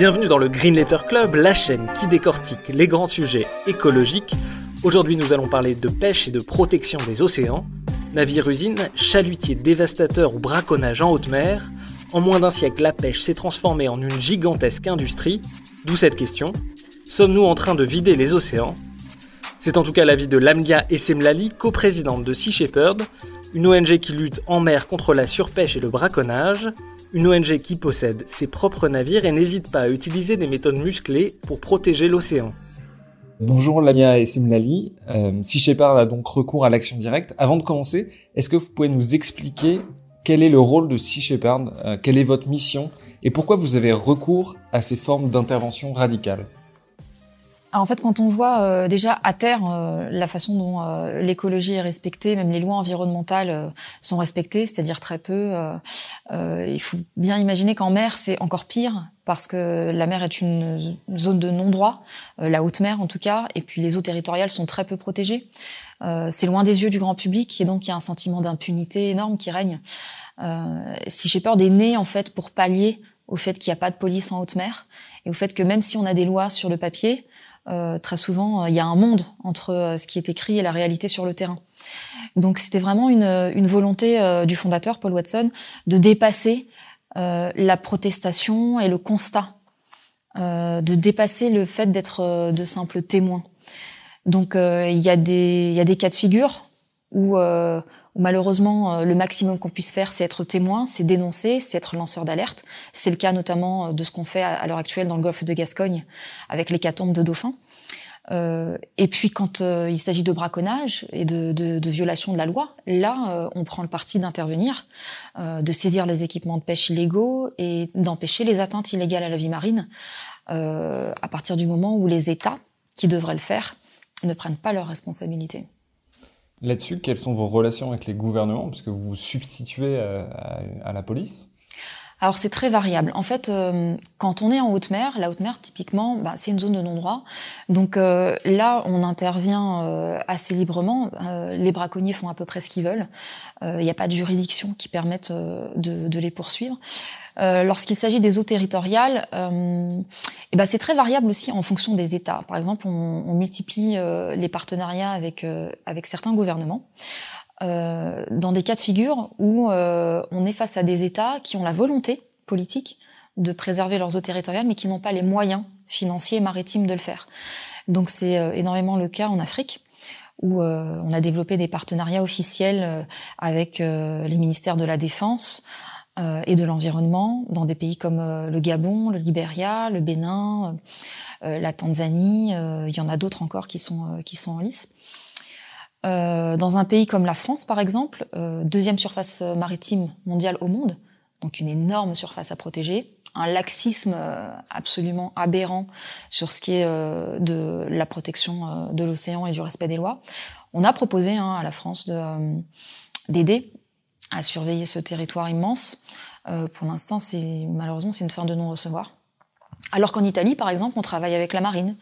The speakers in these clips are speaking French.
Bienvenue dans le Green Letter Club, la chaîne qui décortique les grands sujets écologiques. Aujourd'hui, nous allons parler de pêche et de protection des océans. Navire-usine, chalutier dévastateur ou braconnage en haute mer. En moins d'un siècle, la pêche s'est transformée en une gigantesque industrie. D'où cette question. Sommes-nous en train de vider les océans? C'est en tout cas l'avis de Lamia Essemlali, coprésidente de Sea Shepherd, une ONG qui lutte en mer contre la surpêche et le braconnage, une ONG qui possède ses propres navires et n'hésite pas à utiliser des méthodes musclées pour protéger l'océan. Bonjour Lamia et Simlali. Euh, sea Shepherd a donc recours à l'action directe. Avant de commencer, est-ce que vous pouvez nous expliquer quel est le rôle de Sea Shepherd, euh, quelle est votre mission et pourquoi vous avez recours à ces formes d'intervention radicales en fait, quand on voit euh, déjà à terre euh, la façon dont euh, l'écologie est respectée, même les lois environnementales sont respectées, c'est-à-dire très peu, il faut bien imaginer qu'en mer, c'est encore pire parce que la mer est une zone de non-droit, la haute mer en tout cas, et puis les eaux territoriales sont très peu protégées. c'est loin des yeux du grand public, et donc il y a un sentiment d'impunité énorme qui règne. si j'ai peur des nez, en fait, pour pallier au fait qu'il n'y a pas de police en haute mer, et au fait que même si on a des lois sur le papier, euh, très souvent, il y a un monde entre euh, ce qui est écrit et la réalité sur le terrain. Donc c'était vraiment une, volonté euh, du fondateur, Paul Watson, de dépasser la protestation et le constat, de dépasser le fait d'être de simples témoins. Donc il y, y a des cas de figure où, malheureusement le maximum qu'on puisse faire, c'est être témoin, c'est dénoncer, c'est être lanceur d'alerte. C'est le cas notamment de ce qu'on fait à, l'heure actuelle dans le golfe de Gascogne avec l'hécatombe de dauphins. Euh, et puis quand euh, il s'agit de braconnage et de, violation de la loi, là, euh, on prend le parti d'intervenir, euh, de saisir les équipements de pêche illégaux et d'empêcher les atteintes illégales à la vie marine, à partir du moment où les États, qui devraient le faire, ne prennent pas leurs responsabilités. Là-dessus, quelles sont vos relations avec les gouvernements, puisque vous vous substituez à, à la police? Alors c'est très variable. En fait, euh, quand on est en haute mer, la haute mer typiquement, bah, c'est une zone de non-droit. Donc euh, là, on intervient euh, assez librement. les braconniers font à peu près ce qu'ils veulent. Il n'y a pas de juridiction qui permette de, les poursuivre. Lorsqu'il s'agit des eaux territoriales, eh ben c'est très variable aussi en fonction des États. Par exemple, on, multiplie les partenariats avec certains gouvernements. Euh, dans des cas de figure où euh, on est face à des États qui ont la volonté politique de préserver leurs eaux territoriales, mais qui n'ont pas les moyens financiers et maritimes de le faire. Donc c'est euh, énormément le cas en Afrique où on a développé des partenariats officiels avec les ministères de la Défense et de l'environnement dans des pays comme le Gabon, le Libéria, le Bénin, la Tanzanie. il y en a d'autres encore qui sont qui sont en lice. Euh, dans un pays comme la France, par exemple, euh, deuxième surface maritime mondiale au monde, donc une énorme surface à protéger, un laxisme euh, absolument aberrant sur ce qui est euh, de la protection de l'océan et du respect des lois. On a proposé hein, à la France d'aider à surveiller ce territoire immense. pour l'instant, malheureusement c'est une fin de non-recevoir. Alors qu'en Italie, par exemple, on travaille avec la marine,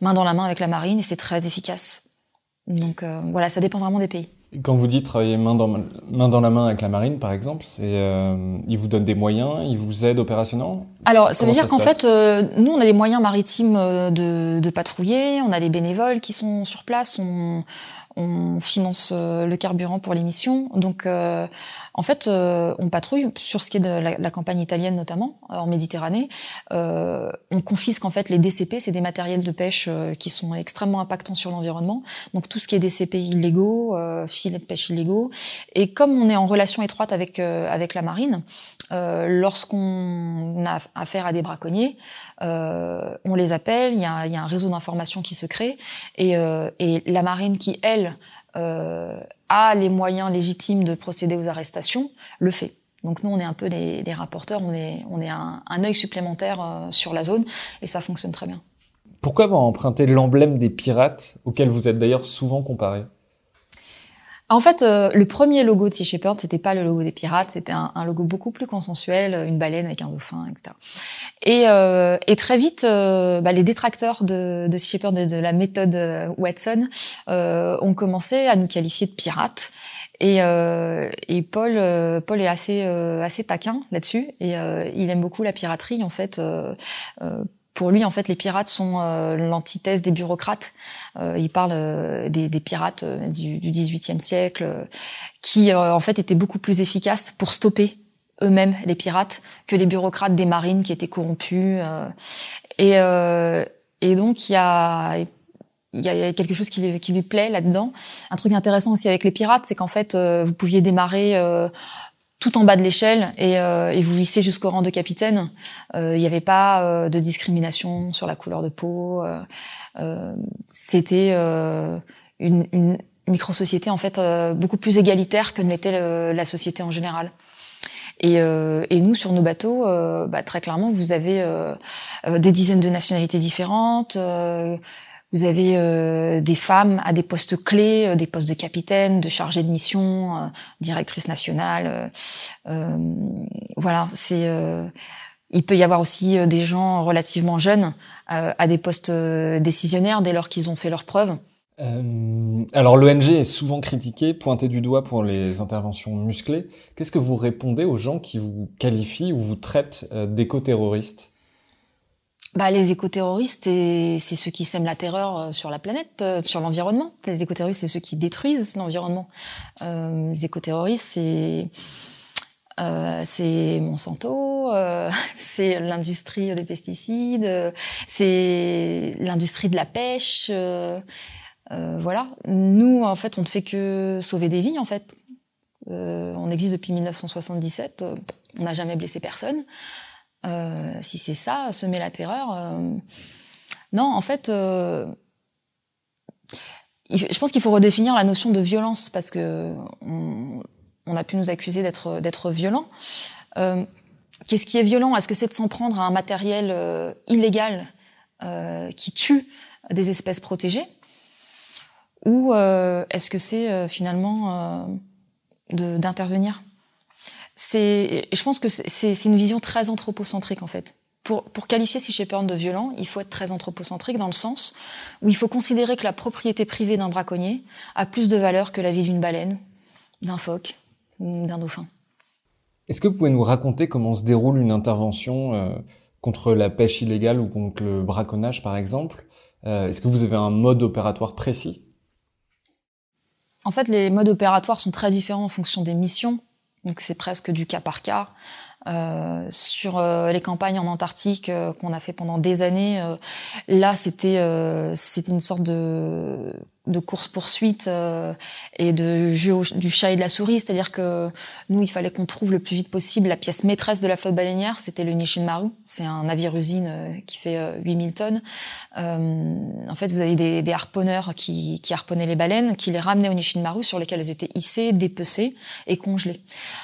main dans la main avec la marine, et c'est très efficace. Donc euh, voilà, ça dépend vraiment des pays. Quand vous dites travailler main dans, main dans la main avec la marine, par exemple, c'est euh, ils vous donnent des moyens, ils vous aident opérationnellement? Alors, ça veut dire qu'en fait, euh, nous, on a les moyens maritimes de, de, patrouiller, on a les bénévoles qui sont sur place, on, on finance le carburant pour les missions. Donc, en fait, euh, on patrouille sur ce qui est de la, campagne italienne notamment euh, en Méditerranée. Euh, on confisque en fait les DCP, c'est des matériels de pêche qui sont extrêmement impactants sur l'environnement. Donc tout ce qui est DCP illégaux, filets de pêche illégaux. Et comme on est en relation étroite avec avec la marine, lorsqu'on a affaire à des braconniers, on les appelle. Il y a, y a un réseau d'information qui se crée et, et la marine qui elle euh, a les moyens légitimes de procéder aux arrestations, le fait. Donc nous, on est un peu les, rapporteurs, on est, on un, un œil supplémentaire sur la zone et ça fonctionne très bien. Pourquoi avoir emprunté l'emblème des pirates, auquel vous êtes d'ailleurs souvent comparé? En fait, euh, le premier logo de Sea Shepherd, c'était pas le logo des pirates, c'était un, logo beaucoup plus consensuel, une baleine avec un dauphin, etc. Et, euh, et très vite, euh, bah, les détracteurs de, de Sea Shepherd, de, de, la méthode Watson, ont commencé à nous qualifier de pirates. Et, et Paul, Paul est assez assez taquin là-dessus, et il aime beaucoup la piraterie en fait pour lui, en fait, les pirates sont euh, l'antithèse des bureaucrates. Euh, il parle euh, des, pirates du, du XVIIIe siècle, qui en fait étaient beaucoup plus efficaces pour stopper eux-mêmes les pirates que les bureaucrates des marines qui étaient corrompus. et, et donc il y a y a quelque chose qui, qui lui plaît là-dedans. Un truc intéressant aussi avec les pirates, c'est qu'en fait, vous pouviez démarrer tout en bas de l'échelle et, euh, et, vous hissez jusqu'au rang de capitaine. Euh, il n'y avait pas euh, de discrimination sur la couleur de peau. C'était une, une micro-société en fait beaucoup plus égalitaire que n'était la société en général. Et, nous, sur nos bateaux, bah, très clairement, vous avez des dizaines de nationalités différentes. Vous avez euh, des femmes à des postes clés, euh, des postes de capitaine, de chargé de mission, euh, directrice nationale. voilà, c'est. il peut y avoir aussi des gens relativement jeunes à des postes décisionnaires dès lors qu'ils ont fait leurs preuves. alors l'ONG est souvent critiquée, pointée du doigt pour les interventions musclées. Qu'est-ce que vous répondez aux gens qui vous qualifient ou vous traitent d'éco-terroristes? Bah, les écoterroristes, c'est ceux qui sèment la terreur euh, sur la planète, euh, sur l'environnement. Les écoterroristes, c'est ceux qui détruisent l'environnement. Euh, les écoterroristes, c'est Monsanto, c'est l'industrie des pesticides, c'est l'industrie de la pêche. Voilà. Nous, en fait, on ne fait que sauver des vies, en fait. on existe depuis 1977. on n'a jamais blessé personne. Euh, si c'est ça, semer la terreur. Euh, non, en fait, euh, je pense qu'il faut redéfinir la notion de violence parce que on, a pu nous accuser d'être d'être violent. Qu'est-ce qui est violent? Est-ce que c'est de s'en prendre à un matériel illégal qui tue des espèces protégées? Ou est-ce que c'est finalement d'intervenir? C'est, je pense que c'est une vision très anthropocentrique en fait. Pour, pour qualifier Sea Shepherd de violent, il faut être très anthropocentrique dans le sens où il faut considérer que la propriété privée d'un braconnier a plus de valeur que la vie d'une baleine, d'un phoque ou d'un dauphin. Est-ce que vous pouvez nous raconter comment se déroule une intervention euh, contre la pêche illégale ou contre le braconnage par exemple? Euh, Est-ce que vous avez un mode opératoire précis? En fait, les modes opératoires sont très différents en fonction des missions. Donc c'est presque du cas par cas. Euh, sur euh, les campagnes en Antarctique euh, qu'on a fait pendant des années, là c'était c'était une sorte de de course poursuite euh, et de jeu du chat et de la souris, c'est-à-dire que nous il fallait qu'on trouve le plus vite possible la pièce maîtresse de la flotte baleinière, c'était le Nishinmaru, c'est un navire usine euh, qui fait 8000 euh, tonnes. en fait, vous avez des, des harponneurs qui, qui, harponnaient les baleines, qui les ramenaient au Nishinmaru sur lesquelles elles étaient hissées, dépecées et congelées.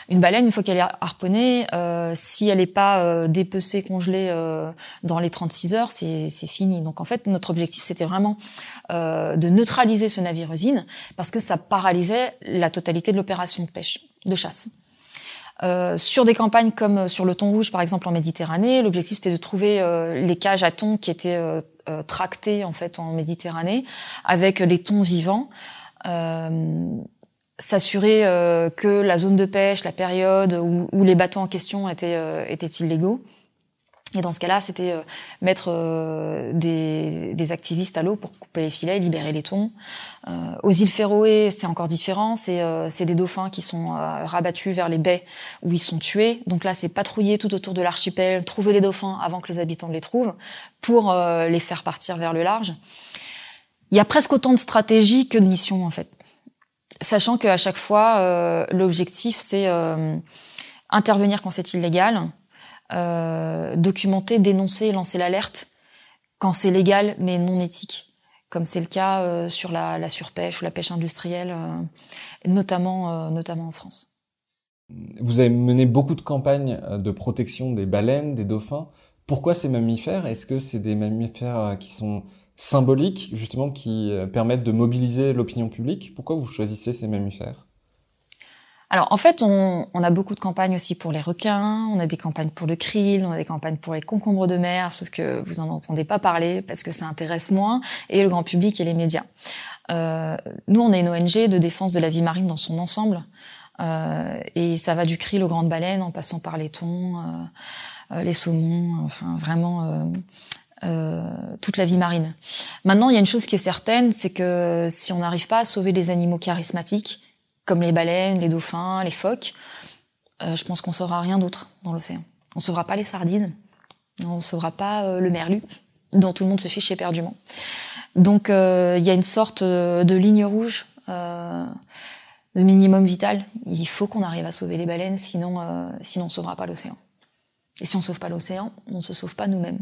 Une baleine, une fois qu'elle est harponnée, si elle n'est pas dépecée, congelée dans les 36 heures, c'est fini. Donc en fait, notre objectif c'était vraiment de neutraliser ce navire-usine parce que ça paralysait la totalité de l'opération de pêche, de chasse. Euh, sur des campagnes comme sur le thon rouge, par exemple en Méditerranée, l'objectif c'était de trouver euh, les cages à thon qui étaient euh, euh, tractées en fait en Méditerranée avec les thons vivants, s'assurer que la zone de pêche, la période où, où les bateaux en question étaient, étaient illégaux et dans ce cas-là, c'était euh, mettre euh, des, des, activistes à l'eau pour couper les filets, libérer les thons. Euh, aux îles Féroé, c'est encore différent. C'est euh, des dauphins qui sont rabattus vers les baies où ils sont tués. Donc là, c'est patrouiller tout autour de l'archipel, trouver les dauphins avant que les habitants les trouvent, pour les faire partir vers le large. Il y a presque autant de stratégies que de missions, en fait. Sachant qu'à chaque fois, l'objectif, c'est intervenir quand c'est illégal, euh, documenter, dénoncer, lancer l'alerte quand c'est légal mais non éthique, comme c'est le cas euh, sur la, la, surpêche ou la pêche industrielle, euh, notamment, notamment en France. vous avez mené beaucoup de campagnes de protection des baleines, des dauphins. Pourquoi ces mammifères? Est-ce que c'est des mammifères qui sont symboliques, justement, qui permettent de mobiliser l'opinion publique? Pourquoi vous choisissez ces mammifères? Alors en fait, on, a beaucoup de campagnes aussi pour les requins, on a des campagnes pour le krill, on a des campagnes pour les concombres de mer, sauf que vous en entendez pas parler parce que ça intéresse moins et le grand public et les médias. Euh, nous, on est une ONG de défense de la vie marine dans son ensemble. Euh, et ça va du krill aux grandes baleines en passant par les thons, euh, les saumons, enfin vraiment toute la vie marine. Maintenant, il y a une chose qui est certaine, c'est que si on n'arrive pas à sauver des animaux charismatiques, comme les baleines, les dauphins, les phoques, euh, je pense qu'on saura rien d'autre dans l'océan. On saura pas les sardines, on saura pas euh, le merlu, dont tout le monde se fiche éperdument. Donc euh, il y a une sorte de ligne rouge, de minimum vital. Il faut qu'on arrive à sauver les baleines, sinon, sinon on sauvera pas l'océan. Et si on sauve pas l'océan, on se sauve pas nous-mêmes.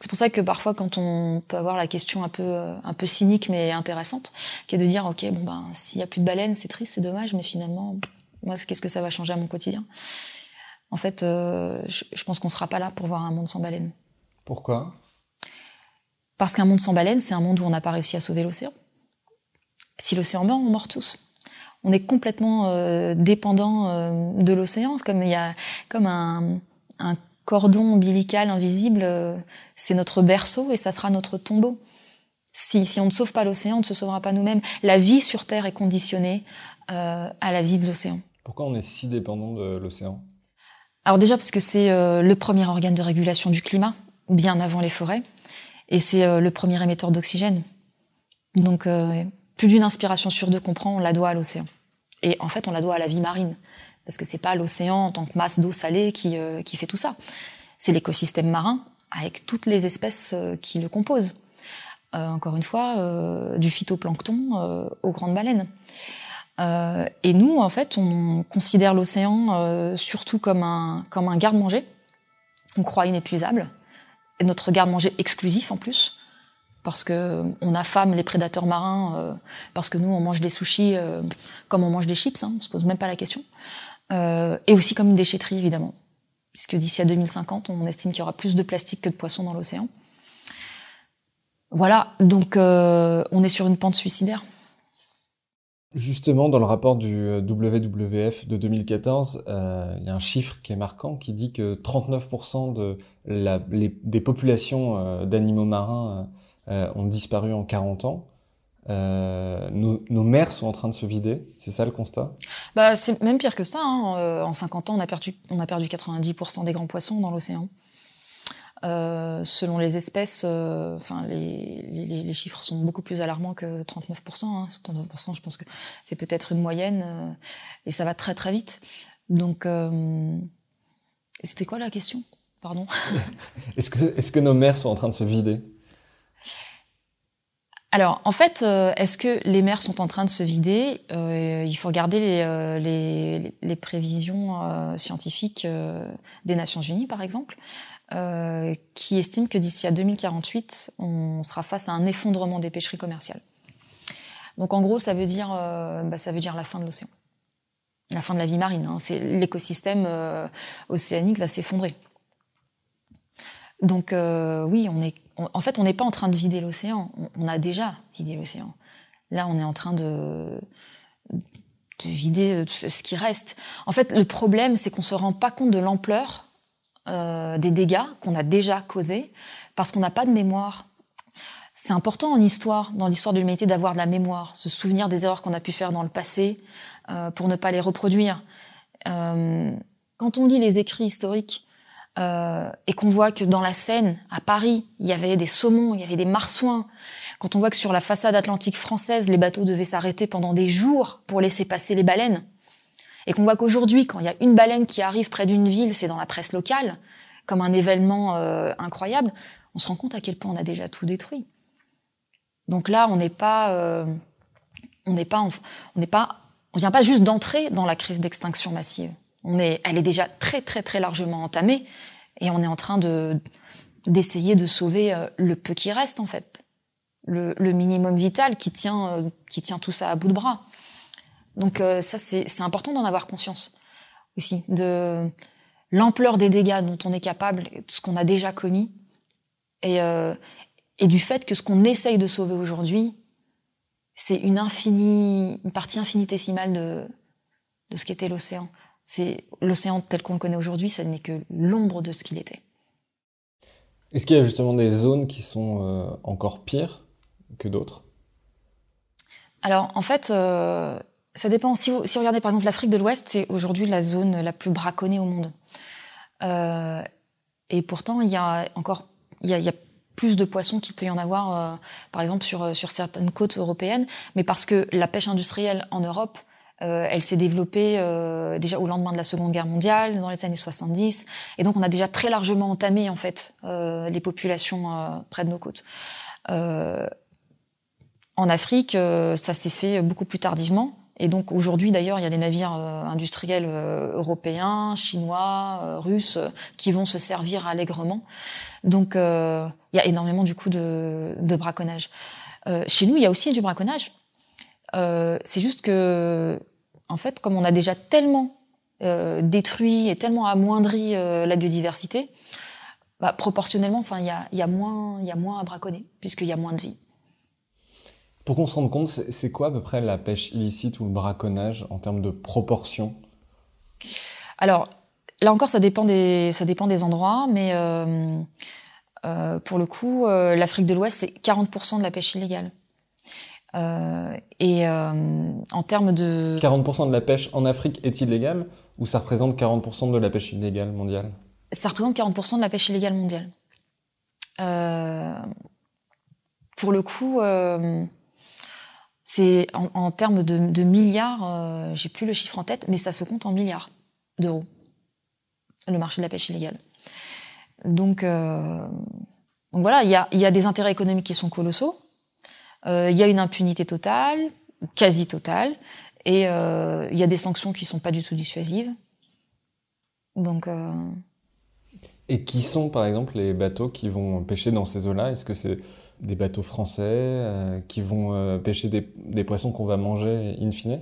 C'est pour ça que parfois, quand on peut avoir la question un peu, euh, un peu cynique mais intéressante, qui est de dire, ok, bon ben, s'il y a plus de baleines, c'est triste, c'est dommage, mais finalement, moi, qu'est-ce que ça va changer à mon quotidien? En fait, euh, je, pense qu'on sera pas là pour voir un monde sans baleines. Pourquoi? Parce qu'un monde sans baleines, c'est un monde où on n'a pas réussi à sauver l'océan. Si l'océan meurt, on meurt tous on est complètement euh, dépendant de l'océan, comme il y a comme un, un cordon ombilical invisible, euh, c'est notre berceau et ça sera notre tombeau. Si, si on ne sauve pas l'océan, on ne se sauvera pas nous-mêmes. La vie sur Terre est conditionnée euh, à la vie de l'océan. Pourquoi on est si dépendant de l'océan? Alors déjà parce que c'est euh, le premier organe de régulation du climat, bien avant les forêts, et c'est le premier émetteur d'oxygène. Donc plus d'une inspiration sur deux qu'on prend, on la doit à l'océan. Et en fait, on la doit à la vie marine parce que c'est pas l'océan en tant que masse d'eau salée qui, euh, fait tout ça. C'est l'écosystème marin avec toutes les espèces euh, qui le composent. Euh, encore une fois, du phytoplancton aux grandes baleines. et nous, en fait, on considère l'océan surtout comme un, garde-manger. On croit inépuisable. Notre garde-manger exclusif en plus parce que on affame les prédateurs marins, parce que nous on mange des sushis comme on mange des chips, hein, on se pose même pas la question. Euh, et aussi comme une déchetterie évidemment, puisque d'ici à 2050, on estime qu'il y aura plus de plastique que de poissons dans l'océan. Voilà, donc euh, on est sur une pente suicidaire. Justement, dans le rapport du WWF de 2014, euh, il y a un chiffre qui est marquant qui dit que 39% de la, des populations euh, d'animaux marins euh, ont disparu en 40 ans. Euh, nos, nos, mers sont en train de se vider, c'est ça le constat? Bah, C'est même pire que ça. Hein. Euh, en 50 ans, on a perdu, on a perdu 90% des grands poissons dans l'océan. Euh, selon les espèces, euh, enfin les, les, les, chiffres sont beaucoup plus alarmants que 39%. Hein. 39%, je pense que c'est peut-être une moyenne, euh, et ça va très très vite. Donc, c'était quoi la question? Pardon? est-ce que, est-ce que nos mers sont en train de se vider? Alors, en fait, euh, est-ce que les mers sont en train de se vider euh, Il faut regarder les, euh, prévisions scientifiques des Nations Unies, par exemple, qui estiment que d'ici à 2048, on sera face à un effondrement des pêcheries commerciales. Donc, en gros, ça veut dire, bah, ça veut dire la fin de l'océan, la fin de la vie marine. Hein. C'est l'écosystème océanique va s'effondrer. Donc, oui, on est en fait, on n'est pas en train de vider l'océan. On, a déjà vidé l'océan. Là, on est en train de, vider ce qui reste. En fait, le problème, c'est qu'on se rend pas compte de l'ampleur euh, des dégâts qu'on a déjà causés parce qu'on n'a pas de mémoire. C'est important en histoire, dans l'histoire de l'humanité, d'avoir de la mémoire, se souvenir des erreurs qu'on a pu faire dans le passé euh, pour ne pas les reproduire. Euh, quand on lit les écrits historiques, euh, et qu'on voit que dans la Seine, à Paris, il y avait des saumons, il y avait des marsouins, quand on voit que sur la façade atlantique française, les bateaux devaient s'arrêter pendant des jours pour laisser passer les baleines, et qu'on voit qu'aujourd'hui, quand il y a une baleine qui arrive près d'une ville, c'est dans la presse locale, comme un événement euh, incroyable, on se rend compte à quel point on a déjà tout détruit. Donc là, on n'est pas, euh, on n'est pas, on n'est pas, on vient pas juste d'entrer dans la crise d'extinction massive. Elle est déjà très très très largement entamée et on est en train de d'essayer de sauver euh, le peu qui reste en fait, le, minimum vital qui tient euh, qui tient tout ça à bout de bras. Donc euh, ça c'est important d'en avoir conscience. aussi, de l'ampleur des dégâts dont on est capable, de ce qu'on a déjà commis, et, du fait que ce qu'on essaye de sauver aujourd'hui, c'est une partie infinitésimale de ce qu'était l'océan. C'est l'océan tel qu'on le connaît aujourd'hui, ça n'est que l'ombre de ce qu'il était. Est-ce qu'il y a justement des zones qui sont euh, encore pires que d'autres? Alors, en fait, euh, ça dépend. Si vous, si vous regardez par exemple l'Afrique de l'Ouest, c'est aujourd'hui la zone la plus braconnée au monde. Euh, et pourtant, il y a encore, il y a, il y a plus de poissons qu'il peut y en avoir, par exemple sur sur certaines côtes européennes, mais parce que la pêche industrielle en Europe elle s'est développée euh, déjà au lendemain de la Seconde Guerre mondiale, dans les années 70, et donc on a déjà très largement entamé en fait euh, les populations euh, près de nos côtes. Euh, en Afrique, ça s'est fait beaucoup plus tardivement. Et donc aujourd'hui d'ailleurs, il y a des navires industriels européens, chinois, russes qui vont se servir allègrement. Donc il y a énormément du coup de, de braconnage. chez nous, il y a aussi du braconnage. Euh, c'est juste que, en fait, comme on a déjà tellement euh, détruit et tellement amoindri euh, la biodiversité, bah, proportionnellement, enfin, il y a, y, a moins, y a moins à braconner, puisqu'il y a moins de vie. Pour qu'on se rende compte, c'est quoi à peu près la pêche illicite ou le braconnage en termes de proportion? Alors, là encore, ça dépend des, ça dépend des endroits, mais euh, euh, pour le coup, euh, l'Afrique de l'Ouest, c'est 40% de la pêche illégale. Euh, et euh, en termes de... 40% de la pêche en Afrique est illégale ou ça représente 40% de la pêche illégale mondiale? Ça représente 40% de la pêche illégale mondiale. Euh, pour le coup, c'est en, en, termes de, de milliards, euh, j'ai plus le chiffre en tête, mais ça se compte en milliards d'euros, le marché de la pêche illégale. Donc, euh, donc voilà, il y a, y a des intérêts économiques qui sont colossaux, il y a une impunité totale, quasi totale, et euh, il y a des sanctions qui sont pas du tout dissuasives. Donc. Euh... Et qui sont, par exemple, les bateaux qui vont pêcher dans ces eaux-là? Est-ce que c'est des bateaux français euh, qui vont euh, pêcher des, des poissons qu'on va manger in fine?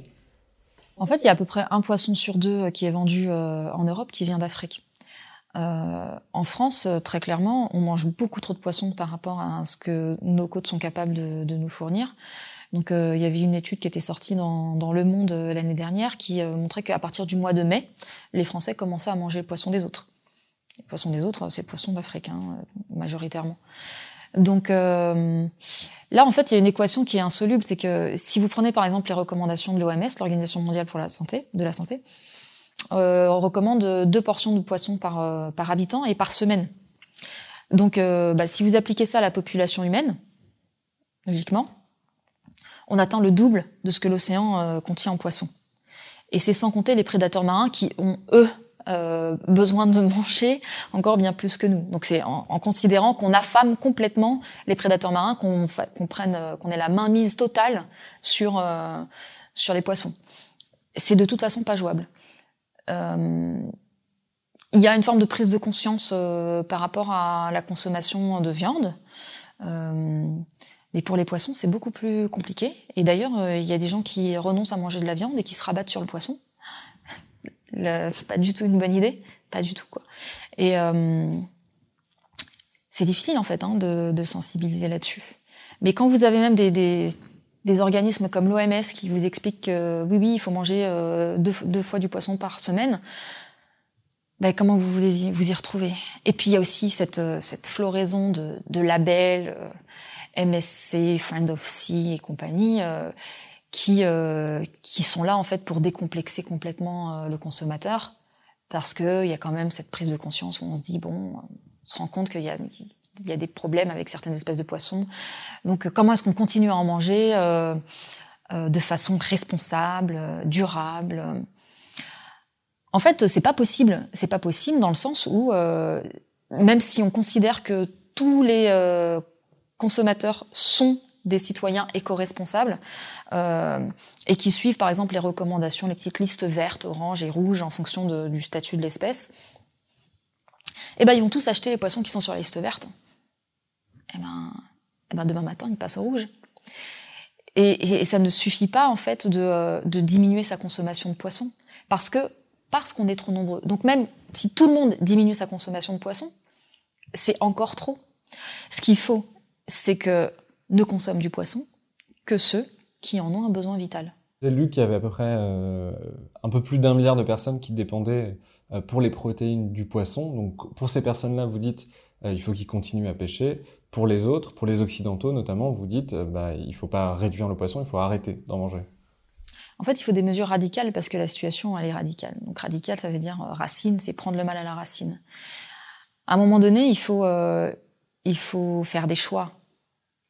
En fait, il y a à peu près un poisson sur deux qui est vendu euh, en Europe qui vient d'Afrique. Euh, en France, très clairement, on mange beaucoup trop de poissons par rapport à ce que nos côtes sont capables de, nous fournir. Donc, euh, il y avait une étude qui était sortie dans, Le Monde euh, l'année dernière qui euh, montrait qu'à partir du mois de mai, les Français commençaient à manger le poisson des autres. Le poisson des autres, c'est le poisson d'Afrique, hein, majoritairement. Donc euh, là, en fait, il y a une équation qui est insoluble, c'est que si vous prenez par exemple les recommandations de l'OMS, l'Organisation mondiale pour la santé, de la santé, euh, on recommande deux portions de poisson par, euh, par habitant et par semaine. Donc, euh, bah, si vous appliquez ça à la population humaine, logiquement, on atteint le double de ce que l'océan euh, contient en poissons. Et c'est sans compter les prédateurs marins qui ont, eux, euh, besoin de manger encore bien plus que nous. Donc c'est en, considérant qu'on affame complètement les prédateurs marins qu'on qu prenne qu'on ait la main mise totale sur euh, sur les poissons. C'est de toute façon pas jouable. Euh, il y a une forme de prise de conscience euh, par rapport à la consommation de viande. Euh, mais pour les poissons, c'est beaucoup plus compliqué. Et d'ailleurs, il y a des gens qui renoncent à manger de la viande et qui se rabattent sur le poisson. c'est pas du tout une bonne idée, pas du tout quoi. Et c'est difficile en fait hein, de, sensibiliser là-dessus. Mais quand vous avez même des, des organismes comme l'OMS qui vous expliquent que oui oui il faut manger euh, deux, deux, fois du poisson par semaine, ben, comment vous voulez y, vous y retrouver? Et puis il y a aussi cette, cette floraison de, de labels euh, MSC, Friend of Sea et compagnie. Euh, qui, euh, qui sont là en fait pour décomplexer complètement euh, le consommateur parce qu'il y a quand même cette prise de conscience où on se dit bon, on se rend compte qu'il y a, il y a des problèmes avec certaines espèces de poissons. Donc comment est-ce qu'on continue à en manger euh, de façon responsable, durable En fait, c'est pas possible. C'est pas possible dans le sens où même si on considère que tous les consommateurs sont des citoyens éco-responsables euh, et qui suivent par exemple les recommandations, les petites listes vertes, oranges et rouges en fonction du statut de l'espèce, eh ben ils vont tous acheter les poissons qui sont sur la liste verte. Eh ben, eh ben demain matin ils passent au rouge. Et, ça ne suffit pas en fait de, de diminuer sa consommation de poissons parce que parce qu'on est trop nombreux. Donc même si tout le monde diminue sa consommation de poissons, c'est encore trop. Ce qu'il faut, c'est que ne consomment du poisson que ceux qui en ont un besoin vital. J'ai lu qu'il y avait à peu près euh, un peu plus d'un milliard de personnes qui dépendaient euh, pour les protéines du poisson. Donc pour ces personnes-là, vous dites euh, il faut qu'ils continuent à pêcher. Pour les autres, pour les occidentaux notamment, vous dites bah, il faut pas réduire le poisson, il faut arrêter d'en manger. En fait, il faut des mesures radicales parce que la situation, elle est radicale. Donc radical, ça veut dire racine, c'est prendre le mal à la racine. À un moment donné, il faut, il faut faire des choix.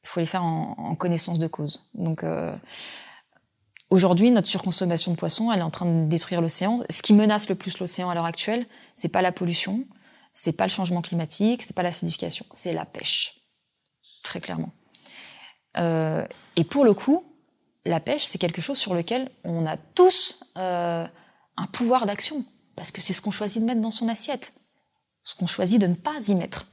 Il faut les faire en, en connaissance de cause. Donc Aujourd'hui, notre surconsommation de poissons, elle est en train de détruire l'océan. Ce qui menace le plus l'océan à l'heure actuelle, c'est pas la pollution, c'est pas le changement climatique, c'est pas l'acidification, c'est la pêche, très clairement. Euh, et pour le coup, la pêche, c'est quelque chose sur lequel on a tous euh, un pouvoir d'action, parce que c'est ce qu'on choisit de mettre dans son assiette, ce qu'on choisit de ne pas y mettre.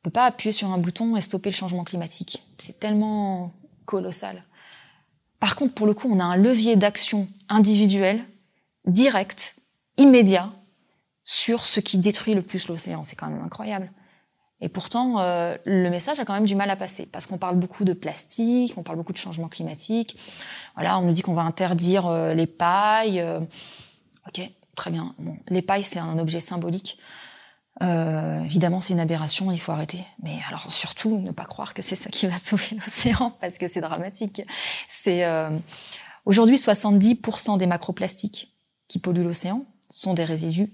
On peut pas appuyer sur un bouton et stopper le changement climatique. C'est tellement colossal. Par contre, pour le coup, on a un levier d'action individuel, direct, immédiat, sur ce qui détruit le plus l'océan. C'est quand même incroyable. Et pourtant, euh, le message a quand même du mal à passer, parce qu'on parle beaucoup de plastique, on parle beaucoup de changement climatique. Voilà, on nous dit qu'on va interdire euh, les pailles. Euh, ok, très bien. Bon, les pailles, c'est un objet symbolique. Euh, évidemment, c'est une aberration, il faut arrêter. Mais alors surtout, ne pas croire que c'est ça qui va sauver l'océan, parce que c'est dramatique. C'est euh, aujourd'hui 70% des macroplastiques qui polluent l'océan sont des résidus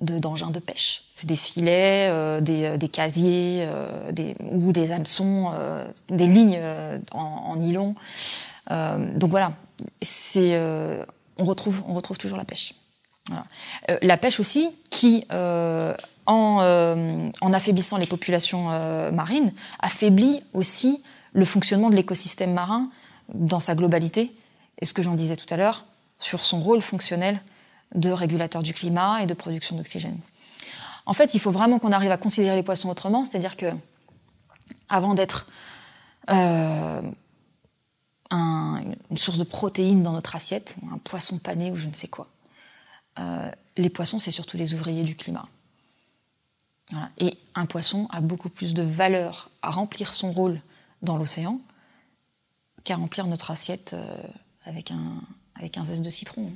d'engins de, pêche. C'est des filets, euh, des, euh, des, casiers, des, ou des hameçons, des lignes en, nylon. donc voilà, c'est on retrouve on retrouve toujours la pêche. Euh, la pêche aussi, qui, euh, en, euh, en, affaiblissant les populations euh, marines, affaiblit aussi le fonctionnement de l'écosystème marin dans sa globalité, et ce que j'en disais tout à l'heure, sur son rôle fonctionnel de régulateur du climat et de production d'oxygène. En fait, il faut vraiment qu'on arrive à considérer les poissons autrement, c'est-à-dire que, avant d'être euh, un, une source de protéines dans notre assiette, un poisson pané ou je ne sais quoi, euh, les poissons, c'est surtout les ouvriers du climat. Et un poisson a beaucoup plus de valeur à remplir son rôle dans l'océan qu'à remplir notre assiette euh, avec, un, zeste de citron.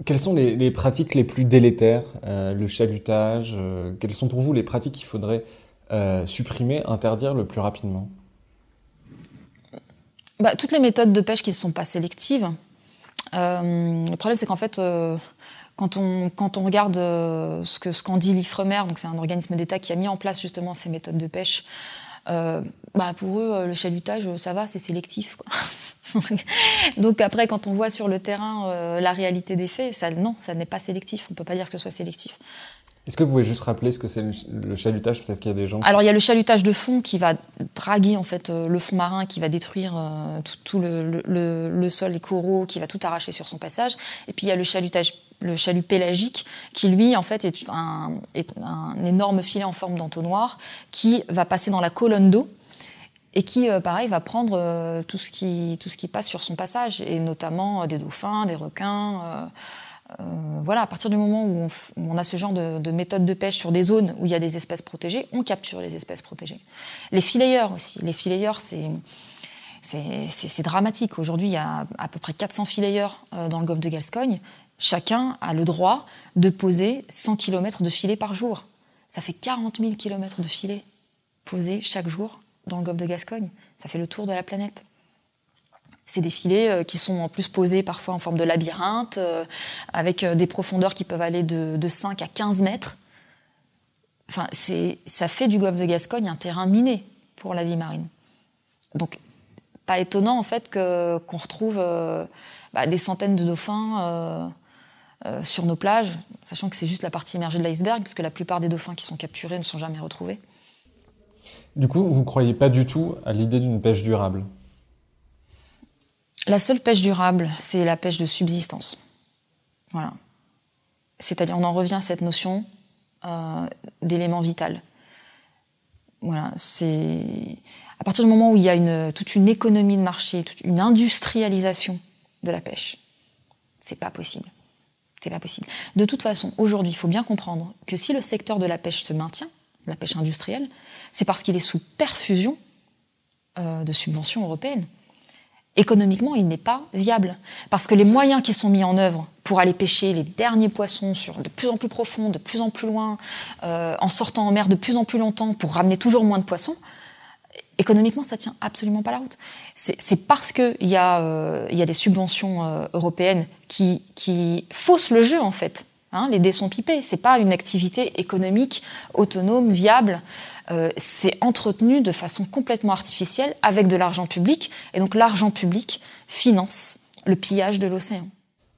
Euh... Quelles sont les, pratiques les plus délétères euh, Le chalutage euh, Quelles sont pour vous les pratiques qu'il faudrait supprimer, interdire le plus rapidement? Bah, Toutes les méthodes de pêche qui ne sont pas sélectives. Euh, le problème, c'est qu'en fait, euh, quand, on, quand on regarde euh, ce qu'en ce dit l'IFREMER, c'est un organisme d'État qui a mis en place justement ces méthodes de pêche, euh, bah pour eux, le chalutage, ça va, c'est sélectif. Quoi. donc après, quand on voit sur le terrain euh, la réalité des faits, ça, non, ça n'est pas sélectif. On peut pas dire que ce soit sélectif. Est-ce que vous pouvez juste rappeler ce que c'est le chalutage? Peut-être qu'il y a des gens. Alors il y a le chalutage de fond qui va draguer en fait euh, le fond marin, qui va détruire euh, tout, tout le, le, le, sol, les coraux, qui va tout arracher sur son passage. Et puis il y a le chalutage, le chalut pélagique, qui lui en fait est un, énorme filet en forme d'entonnoir qui va passer dans la colonne d'eau et qui, euh, pareil, va prendre euh, tout ce qui passe sur son passage, et notamment euh, des dauphins, des requins. Voilà, à partir du moment où on, a ce genre de, de méthode de pêche sur des zones où il y a des espèces protégées, on capture les espèces protégées. Les fileyeurs aussi. Les fileyeurs, c'est c'est dramatique. Aujourd'hui, il y a à peu près 400 fileyeurs euh, dans le golfe de Gascogne. Chacun a le droit de poser 100 km de filets par jour. Ça fait 40 000 km de filets posés chaque jour dans le golfe de Gascogne. Ça fait le tour de la planète. C'est des filets euh, qui sont en plus posés parfois en forme de labyrinthe, euh, avec euh, des profondeurs qui peuvent aller de, de 5 à 15 mètres. Enfin, ça fait du golfe de Gascogne un terrain miné pour la vie marine. Donc, pas étonnant en fait qu'on retrouve bah, des centaines de dauphins euh, sur nos plages, sachant que c'est juste la partie immergée de l'iceberg, parce que la plupart des dauphins qui sont capturés ne sont jamais retrouvés. Du coup, vous ne croyez pas du tout à l'idée d'une pêche durable? La seule pêche durable, c'est la pêche de subsistance. Voilà. C'est-à-dire, on en revient à cette notion euh, d'élément vital. Voilà, c'est à partir du moment où il y a une, toute une économie de marché, toute une industrialisation de la pêche, C'est pas possible. C'est pas possible. De toute façon, aujourd'hui, il faut bien comprendre que si le secteur de la pêche se maintient, la pêche industrielle, c'est parce qu'il est sous perfusion euh, de subventions européennes. Économiquement, il n'est pas viable. Parce que les moyens qui sont mis en œuvre pour aller pêcher les derniers poissons sur de plus en plus profond, de plus en plus loin, euh, en sortant en mer de plus en plus longtemps pour ramener toujours moins de poissons, économiquement, ça tient absolument pas la route. C'est parce qu'il y, euh, y, a des subventions euh, européennes qui, faussent le jeu, en fait. Hein, les dés sont pipés. C'est pas une activité économique autonome, viable. Euh, c'est entretenu de façon complètement artificielle avec de l'argent public. Et donc l'argent public finance le pillage de l'océan.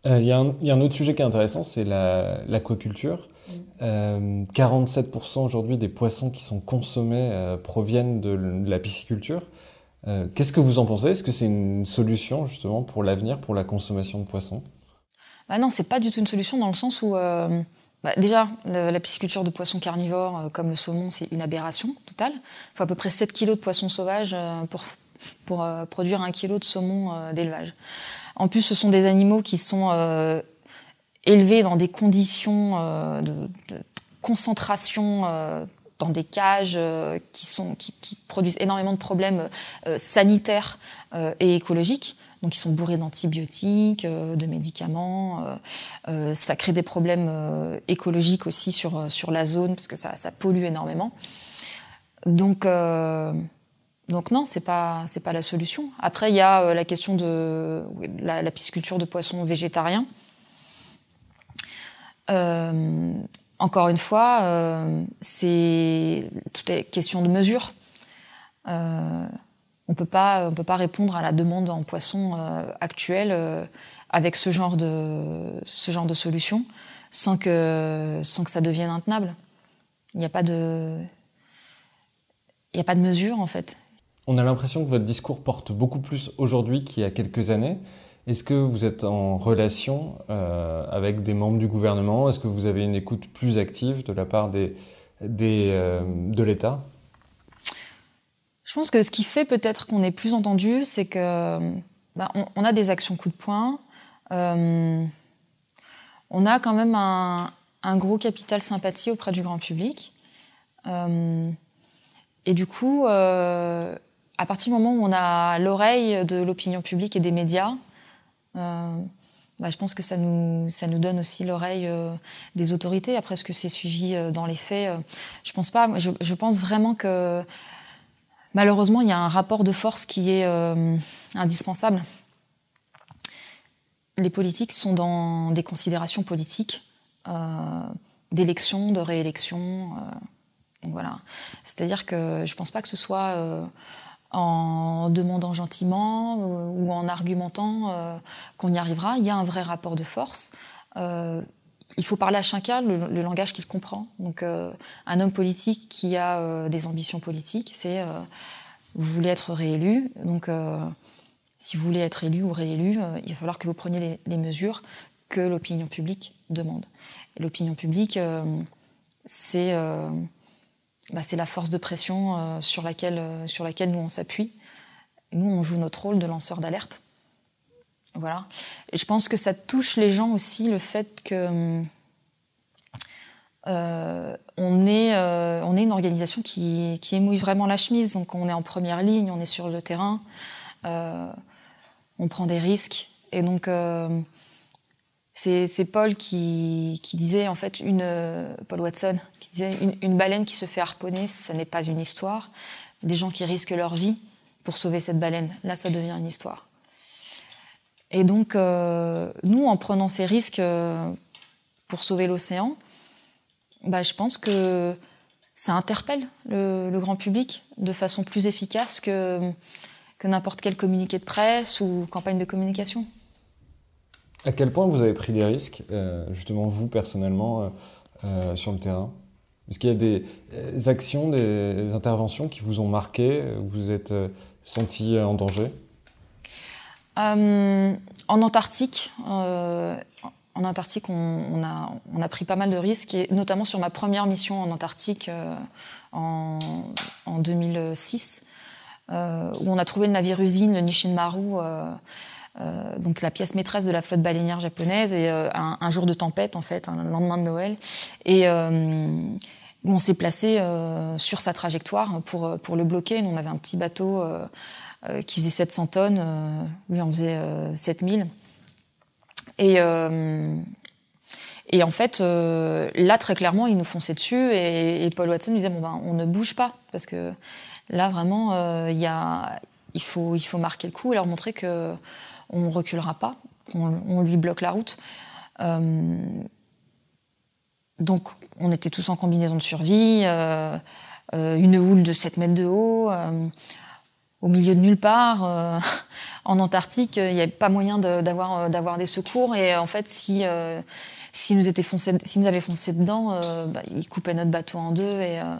Il y, a un autre sujet qui est intéressant, c'est l'aquaculture. 47% euh, aujourd'hui des poissons qui sont consommés euh, proviennent de, la pisciculture. Euh, qu'est-ce que vous en pensez? Est-ce que c'est une solution justement pour l'avenir, pour la consommation de poissons? Bah Non, c'est pas du tout une solution dans le sens où bah, déjà la, pisciculture de poissons carnivores comme le saumon, c'est une aberration totale. Il faut à peu près 7 kg de poissons sauvages pour, pour produire un kg de saumon d'élevage. En plus, ce sont des animaux qui sont élevés dans des conditions euh, de, concentration euh, dans des cages euh, qui, sont, qui, produisent énormément de problèmes sanitaires et écologiques. Donc ils sont bourrés d'antibiotiques, de médicaments. ça crée des problèmes écologiques aussi sur, sur la zone parce que ça, ça pollue énormément. Donc donc non, c'est pas c'est pas la solution. Après il y a la question de la, la pisciculture de poissons végétariens. Euh, encore une fois, euh, c'est tout est question de mesure. Euh, on peut pas, on peut pas répondre à la demande en poisson actuelle avec ce genre de ce genre de solution sans que sans que ça devienne intenable. Il n'y a pas de il n'y a pas de mesure en fait. On a l'impression que votre discours porte beaucoup plus aujourd'hui qu'il y a quelques années. Est-ce que vous êtes en relation euh, avec des membres du gouvernement? Est-ce que vous avez une écoute plus active de la part euh, de l'État? Je pense que ce qui fait peut-être qu'on est plus entendu, c'est que bah, a des actions coup de poing. Euh, on a quand même un, gros capital sympathie auprès du grand public. et du coup, à partir du moment où on a l'oreille de l'opinion publique et des médias, bah, je pense que ça nous, ça nous donne aussi l'oreille euh, des autorités. Après, ce que c'est suivi euh, dans les faits, je pense pas. Je, pense vraiment que malheureusement, il y a un rapport de force qui est indispensable. Les politiques sont dans des considérations politiques, d'élection, de réélection. voilà. C'est-à-dire que je pense pas que ce soit en demandant gentiment euh, ou en argumentant euh, qu'on y arrivera. Il y a un vrai rapport de force. Euh, il faut parler à chacun le, langage qu'il comprend. Donc, un homme politique qui a des ambitions politiques, c'est vous voulez être réélu. Donc, si vous voulez être élu ou réélu, il va falloir que vous preniez les, les mesures que l'opinion publique demande. L'opinion publique, c'est bah, c'est la force de pression euh, sur, laquelle, euh, sur laquelle nous on s'appuie. Nous, on joue notre rôle de lanceur d'alerte. Voilà. Et je pense que ça touche les gens aussi le fait que euh, on, est, on est une organisation qui, qui émouille vraiment la chemise. Donc on est en première ligne, on est sur le terrain, on prend des risques. Et donc c'est Paul qui, disait, en fait, une, Paul Watson, qui disait une, baleine qui se fait harponner, ce n'est pas une histoire. Des gens qui risquent leur vie pour sauver cette baleine, là, ça devient une histoire. Et donc, euh, nous, en prenant ces risques euh, pour sauver l'océan, bah, je pense que ça interpelle le, grand public de façon plus efficace que, que n'importe quel communiqué de presse ou campagne de communication. À quel point vous avez pris des risques, euh, justement vous personnellement, euh, euh, sur le terrain? Est-ce qu'il y a des actions, des interventions qui vous ont marqué, où vous êtes senti en danger? En Antarctique, en Antarctique, on, a, pris pas mal de risques, et notamment sur ma première mission en Antarctique en, en, 2006, où on a trouvé le navire usine, le Nishin Maru, donc la pièce maîtresse de la flotte baleinière japonaise et un, un, jour de tempête en fait, un lendemain de Noël et où on s'est placé sur sa trajectoire pour pour le bloquer. Nous, on avait un petit bateau qui faisait 700 tonnes, lui en faisait 7000 et et en fait, euh, là, très clairement, ils nous fonçaient dessus et, Paul Watson disait bon ben, on ne bouge pas parce que là, vraiment, euh, y a, il faut, il faut marquer le coup et leur montrer que on reculera pas, on, lui bloque la route. Euh, donc, on était tous en combinaison de survie, une houle de 7 mètres de haut, au milieu de nulle part. en Antarctique, il n'y avait pas moyen d'avoir des secours. Et en fait, si nous, étaient foncé, nous avaient foncé dedans, euh, bah, ils coupaient notre bateau en deux et euh,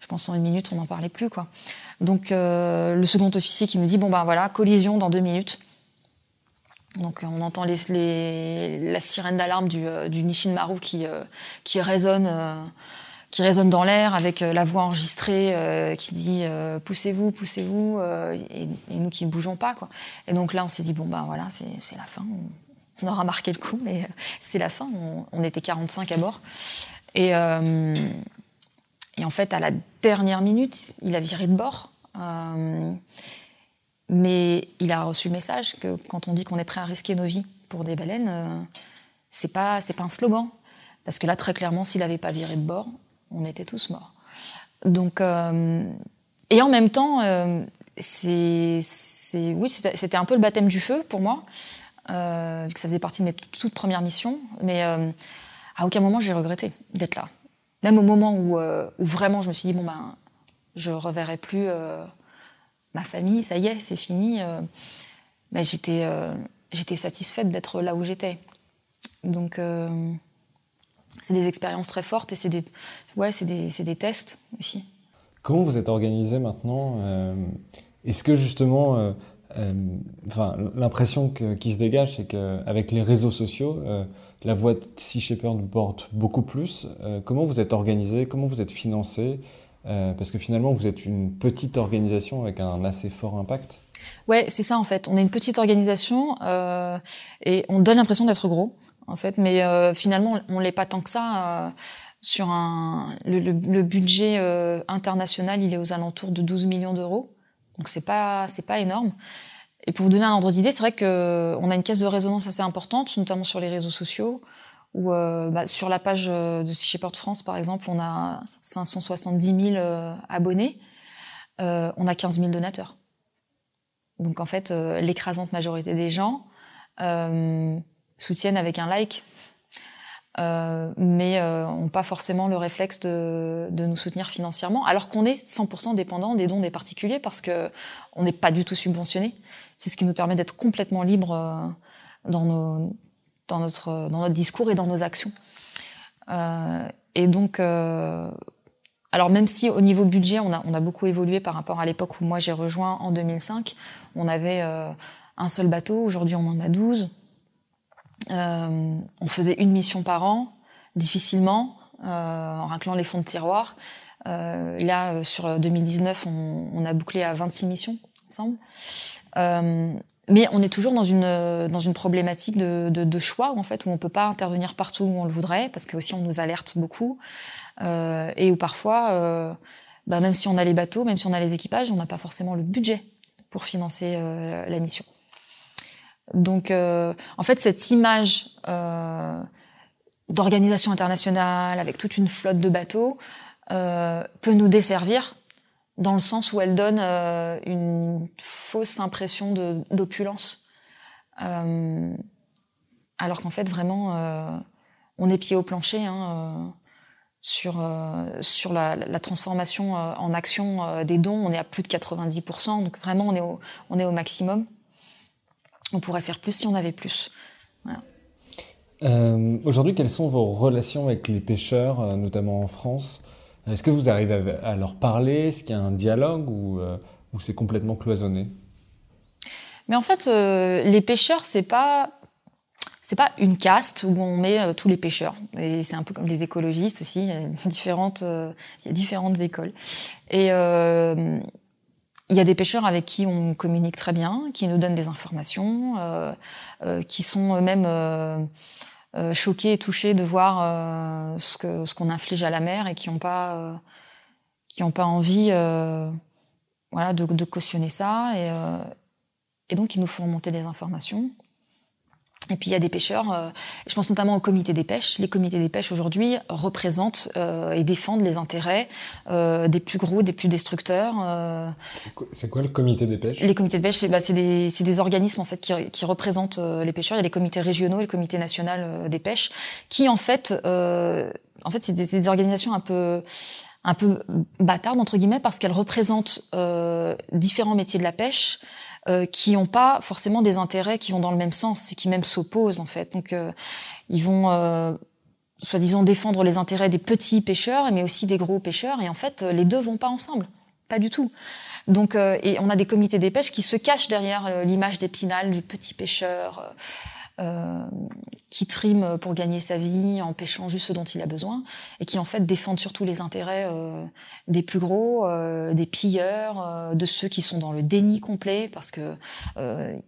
je pense en une minute, on n'en parlait plus. quoi. Donc euh, le second officier qui nous dit, bon ben voilà, collision dans deux minutes. Donc on entend la sirène d'alarme du, du Nishin Maru qui, qui résonne qui résonne dans l'air avec la voix enregistrée qui dit poussez-vous, poussez-vous, et, nous qui ne bougeons pas. Quoi. Et donc là, on s'est dit bon ben voilà, c'est la fin, on aura marqué le coup, mais euh, c'est la fin. On, était 45 à bord. Euh, et, en fait, à la dernière minute, il a viré de bord. Euh, mais il a reçu le message que quand on dit qu'on est prêt à risquer nos vies pour des baleines, c'est pas c'est pas un slogan. Parce que là, très clairement, s'il n'avait pas viré de bord, on était tous morts. Donc, et en même temps, c'est oui, c'était un peu le baptême du feu pour moi euh, que ça faisait partie de mes toutes premières missions. Mais euh, à aucun moment j'ai regretté d'être là. Même au moment où, euh, où, vraiment je me suis dit bon ben je reverrai plus euh, ma famille, ça y est, c'est fini. mais j'étais j'étais satisfaite d'être là où j'étais. Donc c'est des expériences très fortes et c'est des ouais c'est des, des tests aussi. Comment vous êtes organisé maintenant Est-ce que justement euh, enfin, l'impression qui se dégage, c'est qu'avec les réseaux sociaux, euh, la voix de Sea Shepherd porte beaucoup plus. Euh, comment vous êtes organisé Comment vous êtes financé Parce que finalement, vous êtes une petite organisation avec un assez fort impact. Ouais, c'est ça en fait. On est une petite organisation et on donne l'impression d'être gros en fait, mais finalement on l'est pas tant que ça. sur un, le, le budget international, il est aux alentours de 12 millions d'euros. Donc c'est pas c'est pas énorme. Et pour vous donner un ordre d'idée, c'est vrai que on a une caisse de résonance assez importante, notamment sur les réseaux sociaux. Ou euh, bah, sur la page euh, de Sea Shepherd France, par exemple, on a 570 000 euh, abonnés. Euh, on a 15 000 donateurs. Donc en fait, l'écrasante majorité des gens soutiennent avec un like euh, mais euh, ont pas forcément le réflexe de, de nous soutenir financièrement, alors qu'on est 100% dépendant des dons des particuliers parce que on n'est pas du tout subventionné. C'est ce qui nous permet d'être complètement libre euh, dans, nos, dans, notre, dans notre discours et dans nos actions. Euh, et donc, euh, alors même si au niveau budget, on a, on a beaucoup évolué par rapport à l'époque où moi j'ai rejoint en 2005, on avait un seul bateau, aujourd'hui on en a 12. Euh, on faisait une mission par an, difficilement, euh, en raclant les fonds de tiroir. Euh, là, sur 2019, on, on, a bouclé à 26 missions ensemble. Mais on est toujours dans une dans une problématique de, de, choix en fait où on peut pas intervenir partout où on le voudrait parce que aussi on nous alerte beaucoup euh, et où parfois euh, bah, même si on a les bateaux, même si on a les équipages, on n'a pas forcément le budget pour financer euh, la mission. Donc, euh, en fait, cette image euh, d'organisation internationale avec toute une flotte de bateaux euh, peut nous desservir dans le sens où elle donne euh, une fausse impression d'opulence. Euh, alors qu'en fait, vraiment, euh, on est pied au plancher hein, sur, sur la, transformation en action des dons. On est à plus de 90%, donc vraiment, on est au, on est au maximum on pourrait faire plus si on avait plus. Aujourd'hui, quelles sont vos relations avec les pêcheurs, notamment en France? Est-ce que vous arrivez à, leur parler? Est-ce qu'il y a un dialogue ou, euh, c'est complètement cloisonné? Mais en fait, les pêcheurs, c'est pas c'est pas une caste où on met tous les pêcheurs. Et c'est un peu comme les écologistes aussi. Il y a différentes écoles. Et il y a des pêcheurs avec qui on communique très bien, qui nous donnent des informations, qui sont eux-mêmes choqués et touchés de voir ce que ce qu'on inflige à la mer et qui n'ont pas qui ont pas envie voilà de, de, cautionner ça et, et donc ils nous font remonter des informations. Et puis il y a des pêcheurs, euh, je pense notamment au comité des pêches. Les comités des pêches aujourd'hui représentent euh, et défendent les intérêts euh, des plus gros, des plus destructeurs. Euh. C'est quoi, le comité des pêches? Les comités de pêche, c'est bah, des, des, organismes en fait qui, qui représentent les pêcheurs. Il y a les comités régionaux et le comité national des pêches, qui en fait, en fait, c'est des, des, organisations un peu un peu bâtardes entre guillemets parce qu'elles représentent différents métiers de la pêche. Euh, qui n'ont pas forcément des intérêts qui vont dans le même sens et qui même s'opposent en fait. Donc euh, ils vont euh, soi-disant défendre les intérêts des petits pêcheurs mais aussi des gros pêcheurs et en fait les deux vont pas ensemble, pas du tout. Donc et on a des comités des pêches qui se cachent derrière l'image d'Épinal du petit pêcheur euh, qui trime pour gagner sa vie en pêchant juste ce dont il a besoin et qui en fait défendent surtout les intérêts euh, des plus gros, euh, des pilleurs, de ceux qui sont dans le déni complet parce que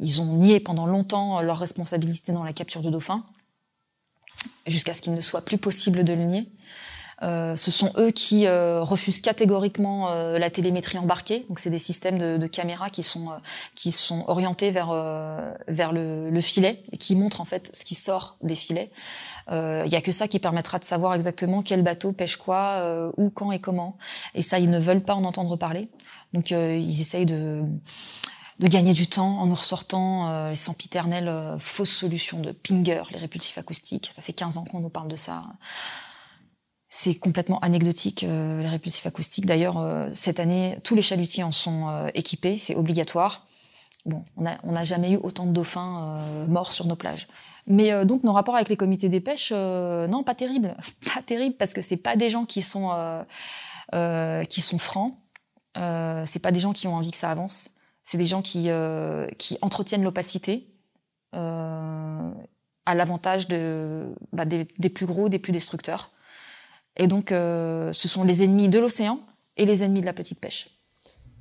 ils ont nié pendant longtemps leur responsabilité dans la capture de dauphins jusqu'à ce qu'il ne soit plus possible de le nier. Euh, ce sont eux qui euh, refusent catégoriquement euh, la télémétrie embarquée. Donc c'est des systèmes de, de, caméras qui sont qui sont orientés vers vers le, le, filet et qui montrent en fait ce qui sort des filets. Il y a que ça qui permettra de savoir exactement quel bateau pêche quoi, où, quand et comment. Et ça, ils ne veulent pas en entendre parler. Donc ils essayent de de gagner du temps en nous ressortant les sempiternelles fausses solutions de Pinger, les répulsifs acoustiques. Ça fait 15 ans qu'on nous parle de ça. C'est complètement anecdotique, euh, les répulsifs acoustiques. D'ailleurs, euh, cette année, tous les chalutiers en sont euh, équipés, c'est obligatoire. Bon, on n'a jamais eu autant de dauphins morts sur nos plages. Mais donc nos rapports avec les comités des pêches, non, pas terrible, pas terrible parce que c'est pas des gens qui sont qui sont francs. c'est pas des gens qui ont envie que ça avance. C'est des gens qui qui entretiennent l'opacité à l'avantage bah, des, plus gros, des plus destructeurs. Et donc, euh, ce sont les ennemis de l'océan et les ennemis de la petite pêche.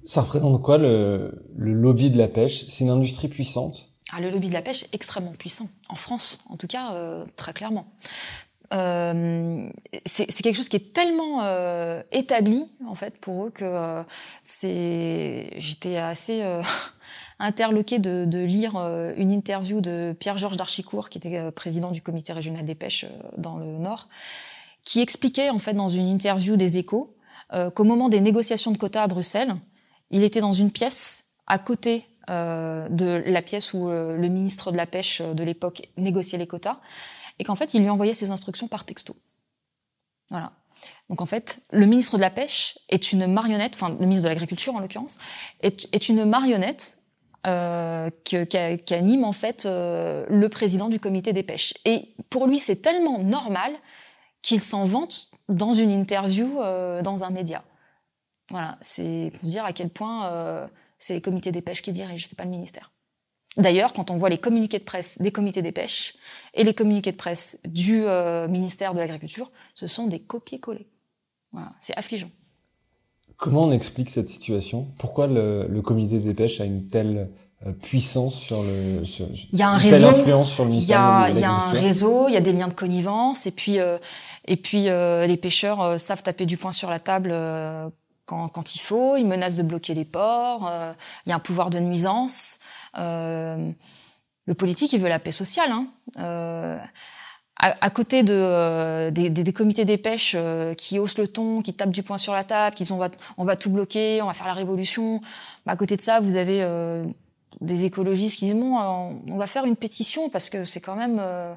Ça représente quoi le, le lobby de la pêche? C'est une industrie puissante? Ah, Le lobby de la pêche est extrêmement puissant. En France, en tout cas, euh, très clairement. Euh, c'est quelque chose qui est tellement euh, établi en fait pour eux que euh, c'est j'étais assez euh, interloquée de, de lire une interview de Pierre-Georges d'Archicourt qui était président du comité régional des pêches dans le Nord qui expliquait en fait dans une interview des Échos euh, qu'au moment des négociations de quotas à Bruxelles, il était dans une pièce à côté euh, de la pièce où euh, le ministre de la pêche de l'époque négociait les quotas, et qu'en fait il lui envoyait ses instructions par texto. Voilà. Donc en fait, le ministre de la pêche est une marionnette, enfin le ministre de l'agriculture en l'occurrence, est, une marionnette euh, qui anime en fait le président du comité des pêches. Et pour lui, c'est tellement normal qu'il s'en vante dans une interview euh, dans un média. Voilà, c'est pour dire à quel point euh, c'est les comités des pêches qui dirigent, c'est pas le ministère. D'ailleurs, quand on voit les communiqués de presse des comités des pêches et les communiqués de presse du euh, ministère de l'Agriculture, ce sont des copier-coller. Voilà, c'est affligeant. Comment on explique cette situation? Pourquoi le, le, comité des pêches a une telle euh, puissance sur le sur, il y a un réseau influence sur le ministère il y a, il y a un réseau il y a des liens de connivence et puis euh, et puis euh, les pêcheurs euh, savent taper du poing sur la table euh, quand, quand, il faut ils menacent de bloquer les ports il y a un pouvoir de nuisance le politique il veut la paix sociale hein. À, à, côté de, des, des, des, comités des pêches qui haussent le ton, qui tapent du poing sur la table, qui disent on va, on va tout bloquer, on va faire la révolution. Bah, à côté de ça, vous avez des écologistes qui disent bon, euh, on va faire une pétition parce que c'est quand même euh,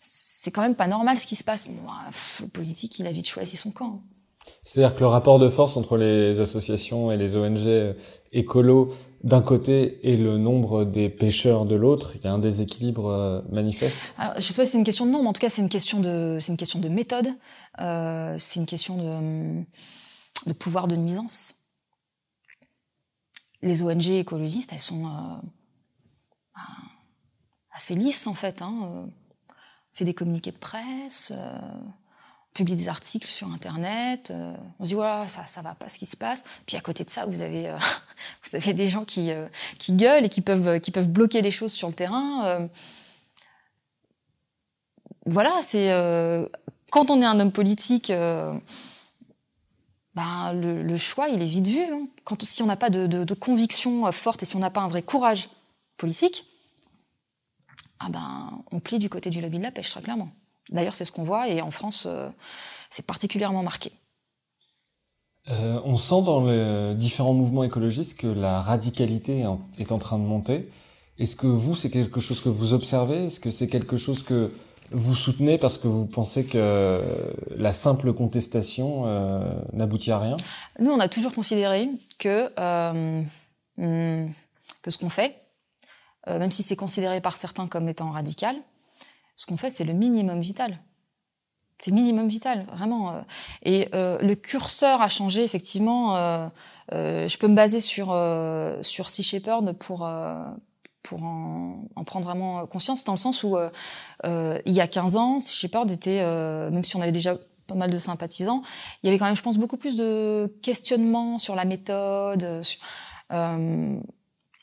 c'est quand même pas normal ce qui se passe. Bah, le politique, il a vite choisi son camp. C'est-à-dire que le rapport de force entre les associations et les ONG euh, écolos d'un côté et le nombre des pêcheurs de l'autre, il y a un déséquilibre manifeste? Alors, je sais pas si c'est une question de nombre, en tout cas c'est une question de c'est une question de méthode, euh, c'est une question de, de pouvoir de nuisance les ONG écologistes, elles sont euh, bah, assez lisses en fait. Hein. On fait des communiqués de presse, euh, publie des articles sur Internet. Euh, on se dit voilà, ça, ça va pas ce qui se passe. Puis à côté de ça, vous avez, euh, vous avez des gens qui, euh, qui gueulent et qui peuvent, qui peuvent bloquer les choses sur le terrain. voilà, c'est quand on est un homme politique. Ben, le, choix, il est vite vu. Hein. Quand, si on n'a pas de, conviction forte et si on n'a pas un vrai courage politique, ah ben, on plie du côté du lobby de la pêche, très clairement. D'ailleurs, c'est ce qu'on voit, et en France, euh, c'est particulièrement marqué. Euh, on sent dans les différents mouvements écologistes que la radicalité est en train de monter. Est-ce que vous, c'est quelque chose que vous observez? Est-ce que c'est quelque chose que vous soutenez parce que vous pensez que la simple contestation euh, n'aboutit à rien? Nous, on a toujours considéré que, euh, hmm, que ce qu'on fait, euh, même si c'est considéré par certains comme étant radical, ce qu'on fait, c'est le minimum vital. C'est minimum vital, vraiment. Euh. Et le curseur a changé, effectivement. Je peux me baser sur, sur Sea Shepherd pour, pour en, en, prendre vraiment conscience, dans le sens où il y a 15 ans, Sea Shepherd était, même si on avait déjà pas mal de sympathisants, il y avait quand même, je pense, beaucoup plus de questionnements sur la méthode.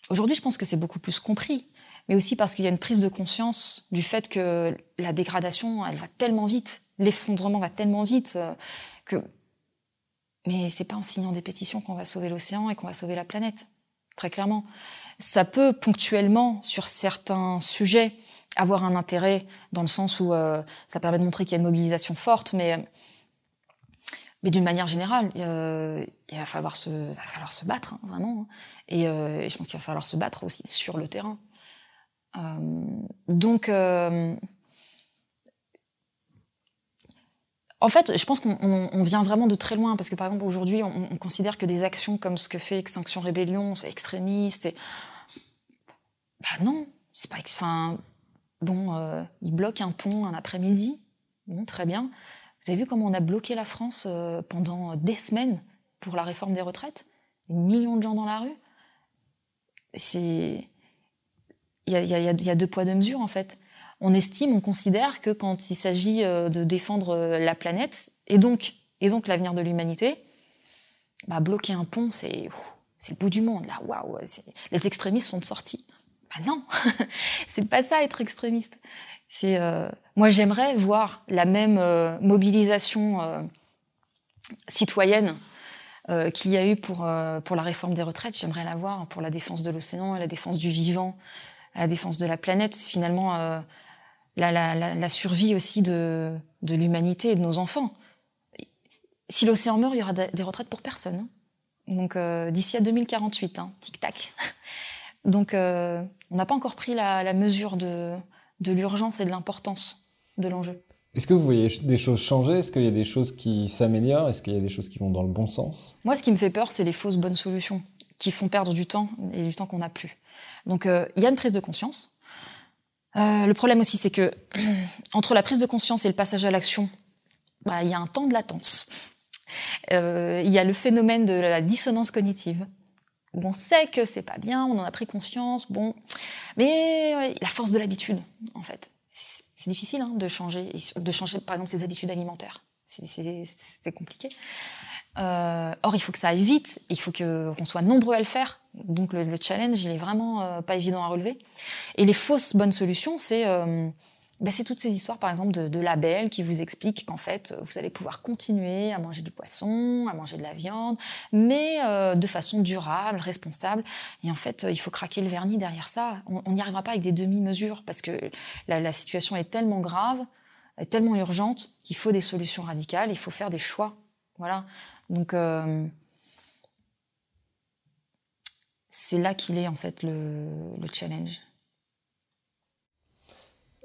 Aujourd'hui, je pense que c'est beaucoup plus compris mais aussi parce qu'il y a une prise de conscience du fait que la dégradation, elle va tellement vite, l'effondrement va tellement vite euh, que. Mais c'est pas en signant des pétitions qu'on va sauver l'océan et qu'on va sauver la planète, très clairement. Ça peut ponctuellement, sur certains sujets, avoir un intérêt dans le sens où euh, ça permet de montrer qu'il y a une mobilisation forte, mais mais d'une manière générale, euh, il va falloir se, va falloir se battre, hein, vraiment. Hein. Et, euh, et, je pense qu'il va falloir se battre aussi sur le terrain. Euh, donc, euh, en fait, je pense qu'on vient vraiment de très loin parce que par exemple aujourd'hui, on, considère que des actions comme ce que fait Extinction Rébellion, c'est extrémiste. Et... Bah non, c'est pas. Enfin, bon, euh, ils bloquent un pont un après-midi. Bon, très bien. Vous avez vu comment on a bloqué la France pendant des semaines pour la réforme des retraites? Des millions de gens dans la rue? C'est il y a, deux poids, deux mesures en fait. On estime, on considère que quand il s'agit euh, de défendre euh, la planète et donc, et donc l'avenir de l'humanité, bah, bloquer un pont, c'est c'est le bout du monde. Là, les extrémistes sont sortis. Bah non, c'est pas ça être extrémiste. C'est euh, moi j'aimerais voir la même mobilisation citoyenne qu'il y a eu pour pour la réforme des retraites. J'aimerais la voir pour la défense de l'océan la défense du vivant la défense de la planète, finalement la, la, la, survie aussi de, de l'humanité et de nos enfants. Si l'océan meurt, il y aura des retraites pour personne. Hein. Donc euh, d'ici à 2048, hein, tic-tac. Donc euh, on n'a pas encore pris la, la mesure de, de l'urgence et de l'importance de l'enjeu. Est-ce que vous voyez des choses changer? Est-ce qu'il y a des choses qui s'améliorent? Est-ce qu'il y a des choses qui vont dans le bon sens? Moi, ce qui me fait peur, c'est les fausses bonnes solutions qui font perdre du temps et du temps qu'on n'a plus. Donc euh, il y a une prise de conscience. Euh, le problème aussi, c'est que entre la prise de conscience et le passage à l'action, bah, il y a un temps de latence. Euh, il y a le phénomène de la dissonance cognitive. On sait que c'est pas bien, on en a pris conscience, bon, mais la force de l'habitude, en fait, c'est difficile hein, de changer, de changer par exemple ses habitudes alimentaires. C'est compliqué. Euh, or, il faut que ça aille vite, il faut qu'on soit nombreux à le faire. Donc le, challenge, il est vraiment euh, pas évident à relever. Et les fausses bonnes solutions, c'est euh, ben, toutes ces histoires, par exemple, de, de labels qui vous expliquent qu'en fait, vous allez pouvoir continuer à manger du poisson, à manger de la viande, mais euh, de façon durable, responsable. Et en fait, il faut craquer le vernis derrière ça. On n'y arrivera pas avec des demi-mesures parce que la, la situation est tellement grave, est tellement urgente qu'il faut des solutions radicales, il faut faire des choix. Voilà. Donc, euh, c'est là qu'il est en fait le, challenge.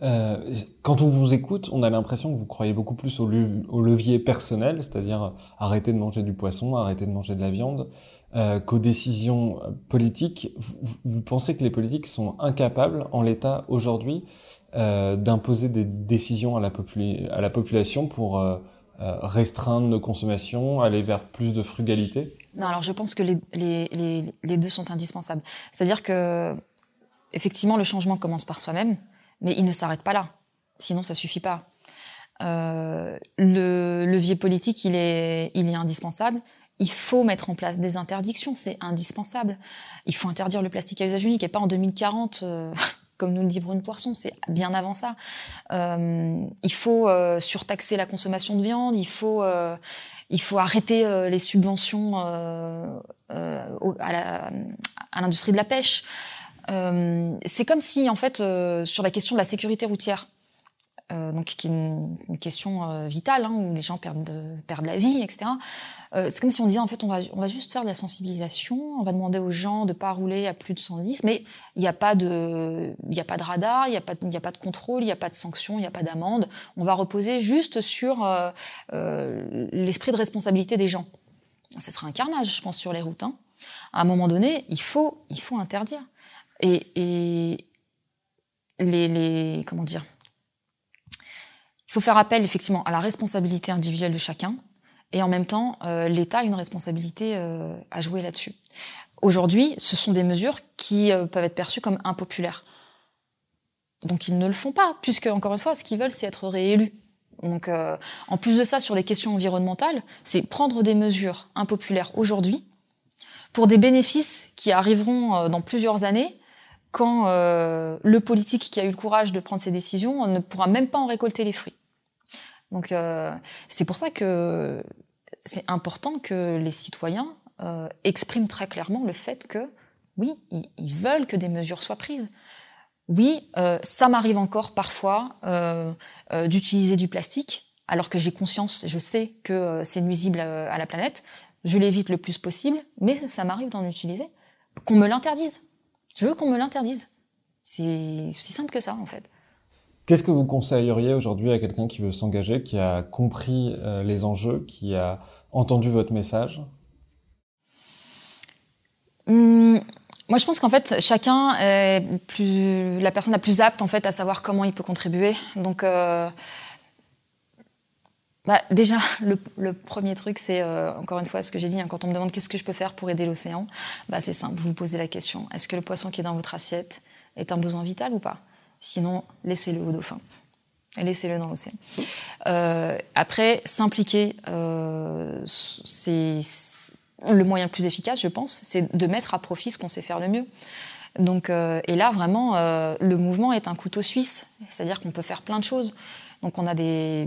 Euh, quand on vous écoute, on a l'impression que vous croyez beaucoup plus au, levier personnel, c'est-à-dire arrêter de manger du poisson, arrêter de manger de la viande, euh, qu'aux décisions politiques. Vous, pensez que les politiques sont incapables, en l'état aujourd'hui, d'imposer des décisions à la, population pour restreindre nos consommations, aller vers plus de frugalité Non, alors je pense que les, les, les, deux sont indispensables. C'est-à-dire que, effectivement, le changement commence par soi-même, mais il ne s'arrête pas là. Sinon, ça suffit pas. Euh, le levier politique, il est, indispensable. Il faut mettre en place des interdictions, c'est indispensable. Il faut interdire le plastique à usage unique et pas en 2040, euh, comme nous le dit Brune Poisson, c'est bien avant ça. Euh, il faut euh, surtaxer la consommation de viande, il faut, euh, il faut arrêter les subventions à l'industrie de la pêche. c'est comme si, en fait, sur la question de la sécurité routière, euh, donc qui est une, question euh, vitale, hein, où les gens perdent, de, perdent la vie, etc. Euh, c'est comme si on disait, en fait, on va, on va juste faire de la sensibilisation, on va demander aux gens de pas rouler à plus de 110, mais il n'y a pas de, y a pas de radar, il n'y a pas, il y a pas de contrôle, il n'y a pas de sanction, il n'y a pas d'amende. On va reposer juste sur l'esprit de responsabilité des gens. Ça sera un carnage, je pense, sur les routes. Hein. À un moment donné, il faut, il faut interdire. Et, et les, les, comment dire, faut faire appel effectivement à la responsabilité individuelle de chacun, et en même temps, euh, l'État a une responsabilité euh, à jouer là-dessus. Aujourd'hui, ce sont des mesures qui euh, peuvent être perçues comme impopulaires. Donc ils ne le font pas, puisque, encore une fois, ce qu'ils veulent, c'est être réélus. Donc, en plus de ça, sur les questions environnementales, c'est prendre des mesures impopulaires aujourd'hui pour des bénéfices qui arriveront dans plusieurs années, quand le politique qui a eu le courage de prendre ces décisions ne pourra même pas en récolter les fruits. Donc euh, c'est pour ça que c'est important que les citoyens euh, expriment très clairement le fait que oui, ils, veulent que des mesures soient prises. Oui, euh, ça m'arrive encore parfois d'utiliser du plastique, alors que j'ai conscience, je sais que c'est nuisible à, à, la planète. Je l'évite le plus possible, mais ça m'arrive d'en utiliser. Qu'on me l'interdise. Je veux qu'on me l'interdise. C'est si simple que ça, en fait. Qu'est-ce que vous conseilleriez aujourd'hui à quelqu'un qui veut s'engager, qui a compris euh, les enjeux, qui a entendu votre message? Hum, Moi, je pense qu'en fait, chacun est la personne la plus apte en fait à savoir comment il peut contribuer. Donc, euh, bah, déjà, le, le, premier truc, c'est euh, encore une fois ce que j'ai dit. Hein, quand on me demande qu'est-ce que je peux faire pour aider l'océan, bah, c'est simple. Vous vous posez la question est-ce que le poisson qui est dans votre assiette est un besoin vital ou pas? Sinon, laissez-le au dauphin. Laissez-le dans l'océan. Euh, après, s'impliquer, euh, c'est le moyen le plus efficace, je pense, c'est de mettre à profit ce qu'on sait faire le mieux. Donc, euh, et là, vraiment, le mouvement est un couteau suisse, c'est-à-dire qu'on peut faire plein de choses. Donc, on a des,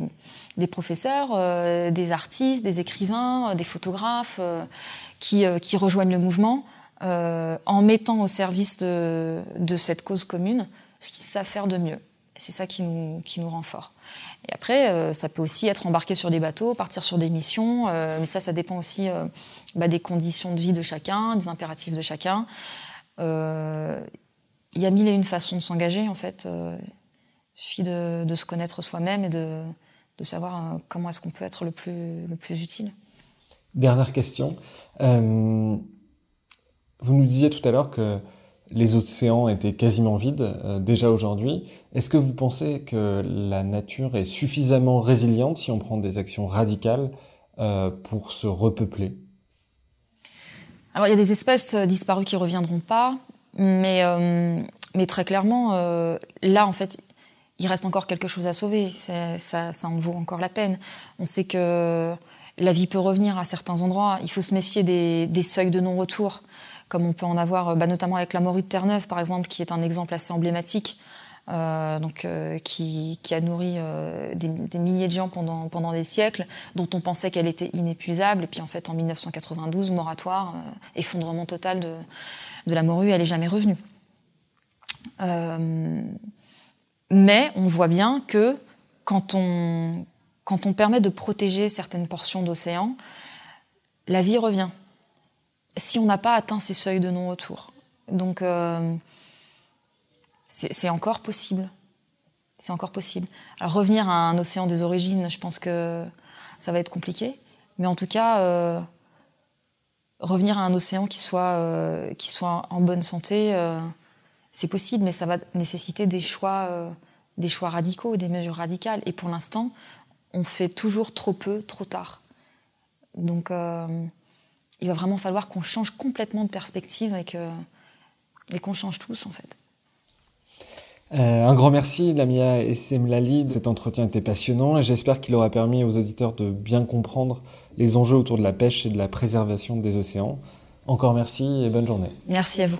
professeurs, des artistes, des écrivains, des photographes qui, rejoignent le mouvement en mettant au service de cette cause commune ce qu'ils savent faire de mieux. C'est ça qui nous, qui nous rend fort. Et après, euh, ça peut aussi être embarqué sur des bateaux, partir sur des missions, euh, mais ça, ça dépend aussi euh, bah, des conditions de vie de chacun, des impératifs de chacun. Il y a mille et une façons de s'engager, en fait. il suffit de, de, se connaître soi-même et de, de savoir comment est-ce qu'on peut être le plus, le plus utile. Dernière question. vous nous disiez tout à l'heure que les océans étaient quasiment vides euh, déjà aujourd'hui. Est-ce que vous pensez que la nature est suffisamment résiliente si on prend des actions radicales euh, pour se repeupler? Alors il y a des espèces euh, disparues qui reviendront pas, mais, mais très clairement, là en fait, il reste encore quelque chose à sauver. Ça, en vaut encore la peine. On sait que la vie peut revenir à certains endroits. Il faut se méfier des seuils de non-retour comme on peut en avoir bah, notamment avec la morue de Terre-Neuve, par exemple, qui est un exemple assez emblématique, euh, donc, euh, qui, a nourri euh, des, milliers de gens pendant, des siècles, dont on pensait qu'elle était inépuisable. Et puis en fait, en 1992, moratoire, euh, effondrement total de, la morue, elle n'est jamais revenue. Euh, mais on voit bien que quand on, quand on permet de protéger certaines portions d'océan, la vie revient si on n'a pas atteint ces seuils de non-retour. Donc, euh, c'est encore possible. C'est encore possible. Alors, revenir à un océan des origines, je pense que ça va être compliqué. Mais en tout cas, euh, revenir à un océan qui soit, euh, qui soit en bonne santé, c'est possible, mais ça va nécessiter des choix, des choix radicaux, des mesures radicales. Et pour l'instant, on fait toujours trop peu, trop tard. Donc, il va vraiment falloir qu'on change complètement de perspective et qu'on change tous en fait. Euh, un grand merci, Lamia et Semlali. Cet entretien était passionnant et j'espère qu'il aura permis aux auditeurs de bien comprendre les enjeux autour de la pêche et de la préservation des océans. Encore merci et bonne journée. Merci à vous.